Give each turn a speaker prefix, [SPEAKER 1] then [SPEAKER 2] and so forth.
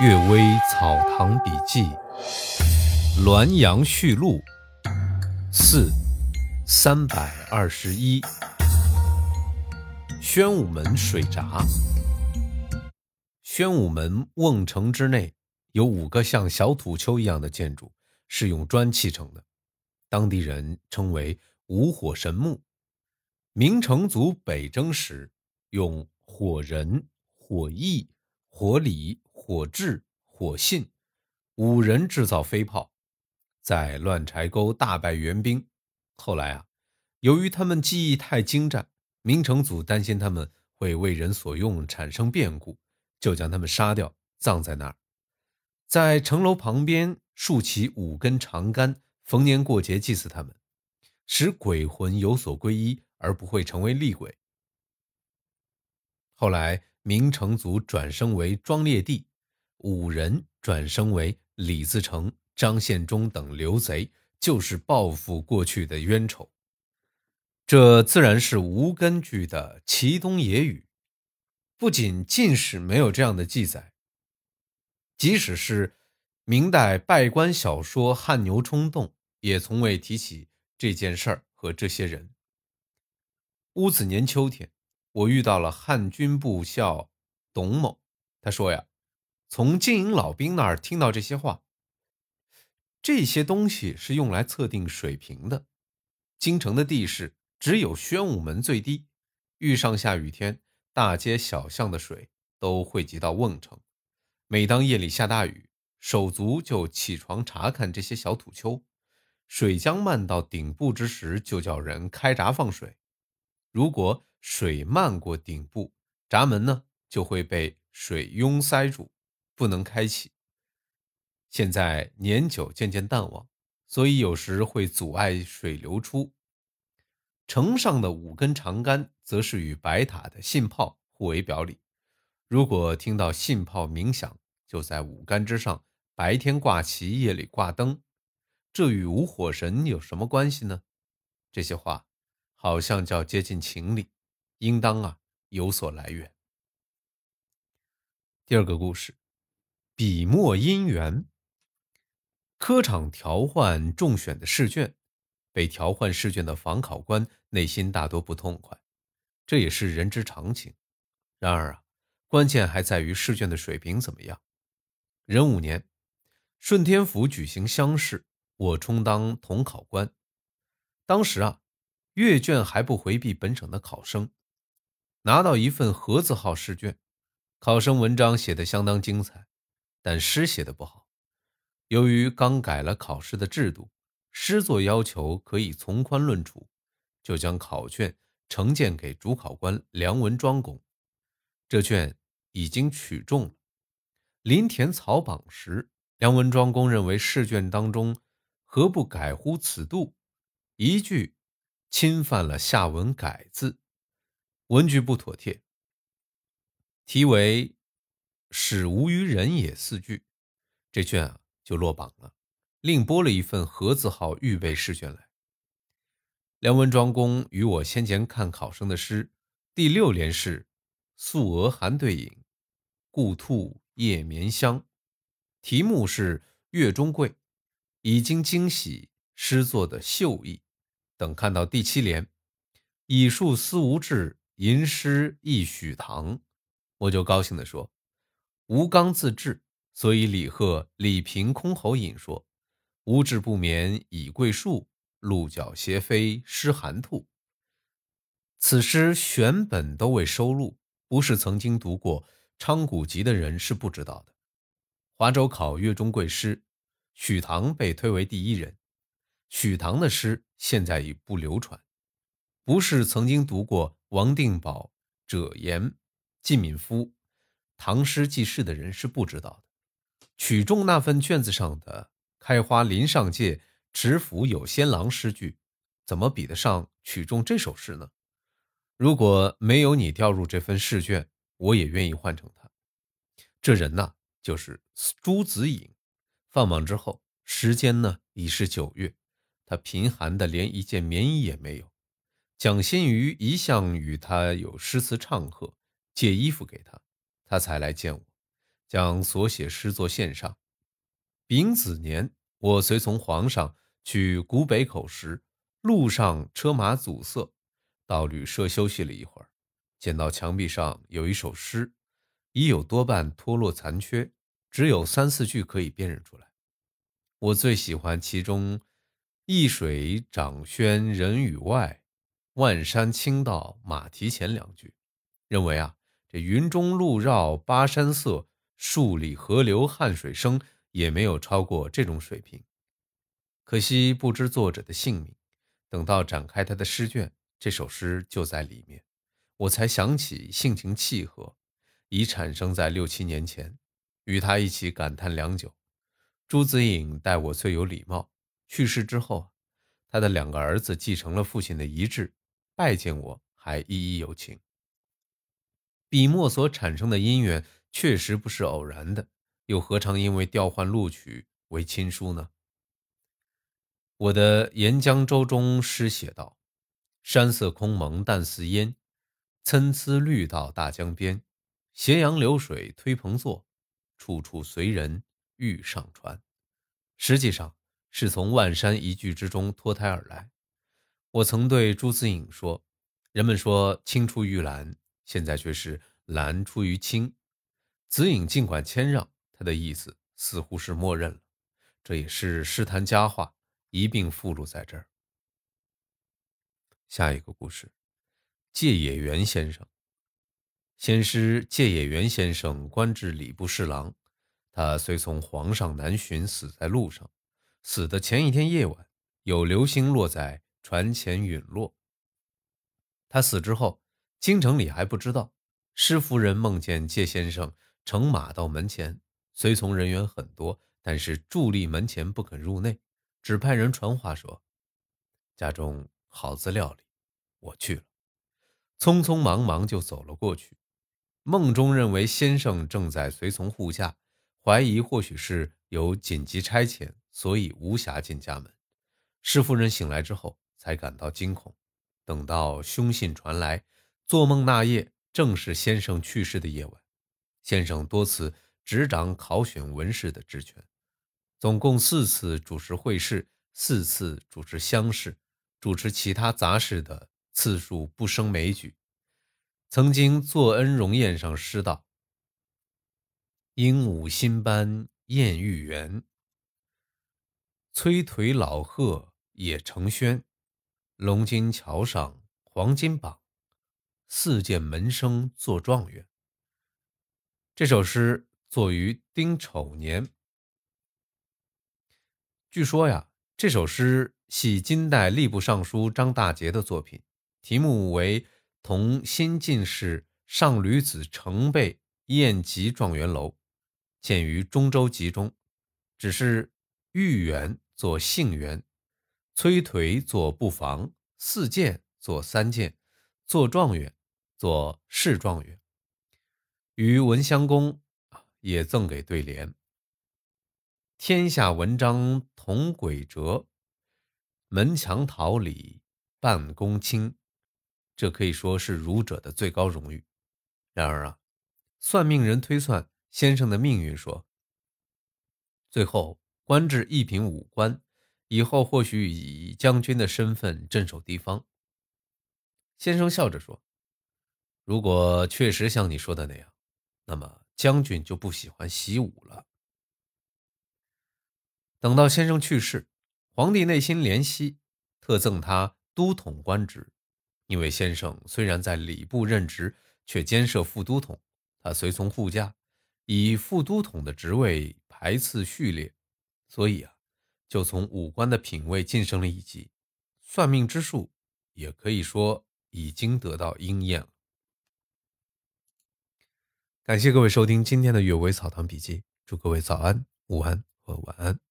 [SPEAKER 1] 《岳微草堂笔记》《滦阳序录》四三百二十一。宣武门水闸。宣武门瓮城之内有五个像小土丘一样的建筑，是用砖砌成的，当地人称为五火神木。明成祖北征时，用火人、火翼、火礼。火炙、火信，五人制造飞炮，在乱柴沟大败援兵。后来啊，由于他们技艺太精湛，明成祖担心他们会为人所用，产生变故，就将他们杀掉，葬在那儿。在城楼旁边竖起五根长杆，逢年过节祭祀他们，使鬼魂有所皈依，而不会成为厉鬼。后来，明成祖转生为庄烈帝。五人转生为李自成、张献忠等刘贼，就是报复过去的冤仇。这自然是无根据的奇东野语。不仅晋史没有这样的记载，即使是明代拜官小说《汗牛充栋》，也从未提起这件事儿和这些人。戊子年秋天，我遇到了汉军部校董某，他说呀。从金营老兵那儿听到这些话，这些东西是用来测定水平的。京城的地势只有宣武门最低，遇上下雨天，大街小巷的水都汇集到瓮城。每当夜里下大雨，手足就起床查看这些小土丘，水将漫到顶部之时，就叫人开闸放水。如果水漫过顶部，闸门呢就会被水拥塞住。不能开启。现在年久渐渐淡忘，所以有时会阻碍水流出。城上的五根长杆，则是与白塔的信炮互为表里。如果听到信炮鸣响，就在五杆之上，白天挂旗，夜里挂灯。这与五火神有什么关系呢？这些话好像较接近情理，应当啊有所来源。第二个故事。笔墨姻缘。科场调换中选的试卷，被调换试卷的仿考官内心大多不痛快，这也是人之常情。然而啊，关键还在于试卷的水平怎么样。壬午年，顺天府举行乡试，我充当统考官。当时啊，阅卷还不回避本省的考生，拿到一份盒子号试卷，考生文章写得相当精彩。但诗写的不好，由于刚改了考试的制度，诗作要求可以从宽论处，就将考卷呈荐给主考官梁文庄公。这卷已经取中了。临填草榜时，梁文庄公认为试卷当中“何不改乎此度”一句侵犯了下文“改”字，文句不妥帖，题为。使无于人也四句，这卷啊就落榜了。另拨了一份何字号预备试卷来。梁文庄公与我先前看考生的诗，第六联是“素娥寒对影，故兔夜眠香”，题目是“月中桂”，已经惊喜诗作的秀逸。等看到第七联“以树思无志，吟诗忆许唐”，我就高兴地说。吴刚自治，所以李贺、李平箜篌引说：“吾志不眠倚桂树，鹿角斜飞失寒兔。”此诗选本都未收录，不是曾经读过《昌谷集》的人是不知道的。华州考岳中贵诗，许唐被推为第一人。许唐的诗现在已不流传，不是曾经读过王定保、者言、季敏夫。唐诗记事的人是不知道的。曲中那份卷子上的“开花林上界，持斧有仙郎”诗句，怎么比得上曲中这首诗呢？如果没有你调入这份试卷，我也愿意换成他。这人呐，就是朱子颖。放榜之后，时间呢已是九月，他贫寒的连一件棉衣也没有。蒋欣瑜一向与他有诗词唱和，借衣服给他。他才来见我，将所写诗作献上。丙子年，我随从皇上去古北口时，路上车马阻塞，到旅社休息了一会儿，见到墙壁上有一首诗，已有多半脱落残缺，只有三四句可以辨认出来。我最喜欢其中“一水涨轩人语外，万山倾倒马蹄前”两句，认为啊，这云中路绕巴山色，数里河流汉水声。也没有超过这种水平，可惜不知作者的姓名。等到展开他的诗卷，这首诗就在里面，我才想起性情契合，已产生在六七年前，与他一起感叹良久。朱子颖待我最有礼貌，去世之后，他的两个儿子继承了父亲的遗志，拜见我还一一有情。笔墨所产生的姻缘，确实不是偶然的。又何尝因为调换录取为亲疏呢？我的《沿江舟》中诗写道：“山色空蒙淡似烟，参差绿到大江边。斜阳流水推蓬坐，处处随人欲上船。”实际上是从“万山”一句之中脱胎而来。我曾对朱自颖说：“人们说青出于蓝，现在却是蓝出于青。”子颖尽管谦让。他的意思似乎是默认了，这也是诗坛佳话，一并附录在这儿。下一个故事，芥野原先生。先师芥野原先生官至礼部侍郎，他随从皇上南巡，死在路上。死的前一天夜晚，有流星落在船前陨落。他死之后，京城里还不知道。施夫人梦见芥先生乘马到门前。随从人员很多，但是伫立门前不肯入内，只派人传话说：“家中好自料理。”我去了，匆匆忙忙就走了过去。梦中认为先生正在随从护驾，怀疑或许是有紧急差遣，所以无暇进家门。施夫人醒来之后才感到惊恐。等到凶信传来，做梦那夜正是先生去世的夜晚。先生多次。执掌考选文士的职权，总共四次主持会试，四次主持乡试，主持其他杂事的次数不胜枚举。曾经做恩荣宴上诗道：“鹦鹉新班燕玉园，催颓老鹤也成轩。龙津桥上黄金榜，四件门生做状元。”这首诗。作于丁丑年。据说呀，这首诗系金代吏部尚书张大杰的作品，题目为《同新进士上吕子成备宴集状元楼》，见于《中州集》中。只是豫园作杏园，崔颓作不妨，四件作三件，做状元作侍状元，于文襄公。也赠给对联：“天下文章同轨折，门墙桃李半公卿。”这可以说是儒者的最高荣誉。然而啊，算命人推算先生的命运说，最后官至一品武官，以后或许以将军的身份镇守地方。先生笑着说：“如果确实像你说的那样，那么……”将军就不喜欢习武了。等到先生去世，皇帝内心怜惜，特赠他都统官职。因为先生虽然在礼部任职，却兼设副都统，他随从护驾，以副都统的职位排次序列，所以啊，就从五官的品位晋升了一级。算命之术，也可以说已经得到应验了。感谢各位收听今天的《阅微草堂笔记》，祝各位早安、午安和晚安。